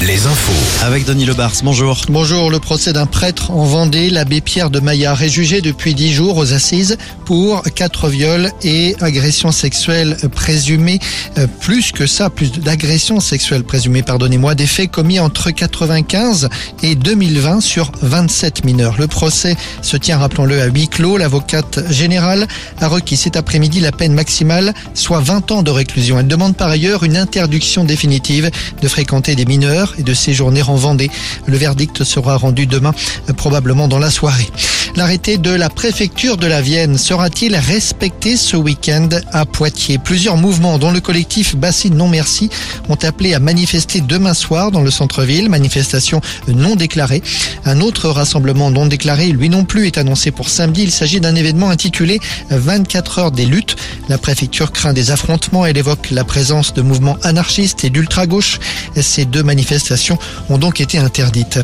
Les infos. Avec Denis Lebars, bonjour. Bonjour, le procès d'un prêtre en Vendée, l'abbé Pierre de Maillard, est jugé depuis dix jours aux assises pour quatre viols et agressions sexuelles présumées. Euh, plus que ça, plus d'agressions sexuelles présumées, pardonnez-moi, des faits commis entre 95 et 2020 sur 27 mineurs. Le procès se tient, rappelons-le, à huis clos. L'avocate générale a requis cet après-midi la peine maximale, soit 20 ans de réclusion. Elle demande par ailleurs une interdiction définitive de fréquenter des mineurs et de séjourner en Vendée. Le verdict sera rendu demain, euh, probablement dans la soirée. L'arrêté de la préfecture de la Vienne sera-t-il respecté ce week-end à Poitiers? Plusieurs mouvements, dont le collectif Bassine Non Merci, ont appelé à manifester demain soir dans le centre-ville. Manifestation non déclarée. Un autre rassemblement non déclaré, lui non plus, est annoncé pour samedi. Il s'agit d'un événement intitulé 24 heures des luttes. La préfecture craint des affrontements. Elle évoque la présence de mouvements anarchistes et d'ultra-gauche. Ces deux manifestations ont donc été interdites.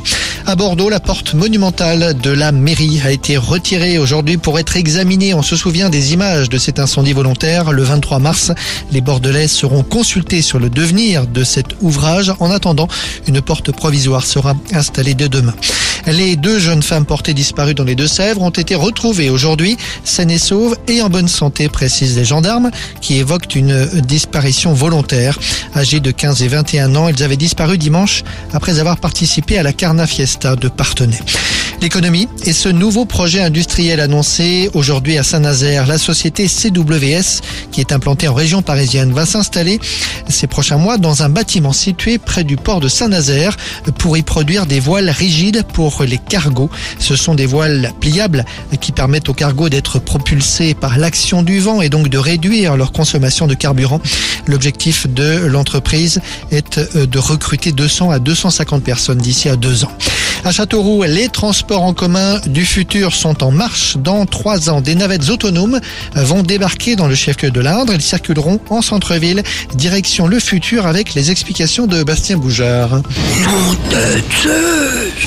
À Bordeaux, la porte monumentale de la mairie a été retirée aujourd'hui pour être examinée. On se souvient des images de cet incendie volontaire. Le 23 mars, les Bordelais seront consultés sur le devenir de cet ouvrage. En attendant, une porte provisoire sera installée dès demain. Les deux jeunes femmes portées disparues dans les Deux-Sèvres ont été retrouvées aujourd'hui, saines et sauves et en bonne santé, précisent les gendarmes, qui évoquent une disparition volontaire. Âgées de 15 et 21 ans, elles avaient disparu dimanche après avoir participé à la Carna Fiesta de Partenay. L'économie et ce nouveau projet industriel annoncé aujourd'hui à Saint-Nazaire. La société CWS, qui est implantée en région parisienne, va s'installer ces prochains mois dans un bâtiment situé près du port de Saint-Nazaire pour y produire des voiles rigides pour les cargos. Ce sont des voiles pliables qui permettent aux cargos d'être propulsés par l'action du vent et donc de réduire leur consommation de carburant. L'objectif de l'entreprise est de recruter 200 à 250 personnes d'ici à deux ans. À Châteauroux, les transports en commun du futur sont en marche. Dans trois ans, des navettes autonomes vont débarquer dans le chef-lieu de l'Indre. Ils circuleront en centre-ville, direction le futur avec les explications de Bastien Boujard.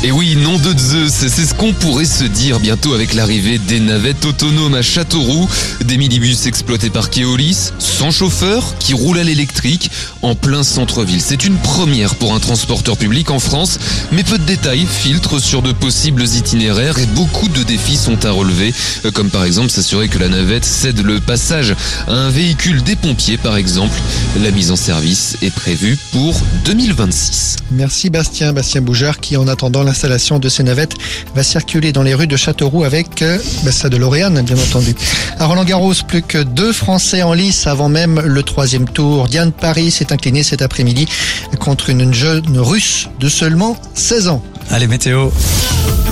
Et oui, nom de Zeus, c'est ce qu'on pourrait se dire bientôt avec l'arrivée des navettes autonomes à Châteauroux, des minibus exploités par Keolis, sans chauffeur, qui roulent à l'électrique, en plein centre-ville. C'est une première pour un transporteur public en France, mais peu de détails sur de possibles itinéraires et beaucoup de défis sont à relever, euh, comme par exemple s'assurer que la navette cède le passage à un véhicule des pompiers par exemple. La mise en service est prévue pour 2026. Merci Bastien, Bastien Boujard qui en attendant l'installation de ces navettes va circuler dans les rues de Châteauroux avec euh, bah, ça de Lauréane bien entendu. À Roland Garros, plus que deux Français en lice avant même le troisième tour. Diane Paris s'est inclinée cet après-midi contre une jeune russe de seulement 16 ans. Allez, météo.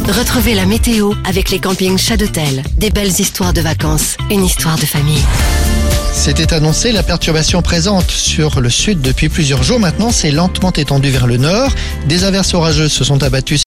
Retrouvez la météo avec les campings Chadotel. Des belles histoires de vacances, une histoire de famille. C'était annoncé, la perturbation présente sur le sud depuis plusieurs jours maintenant s'est lentement étendue vers le nord. Des averses orageuses se sont abattues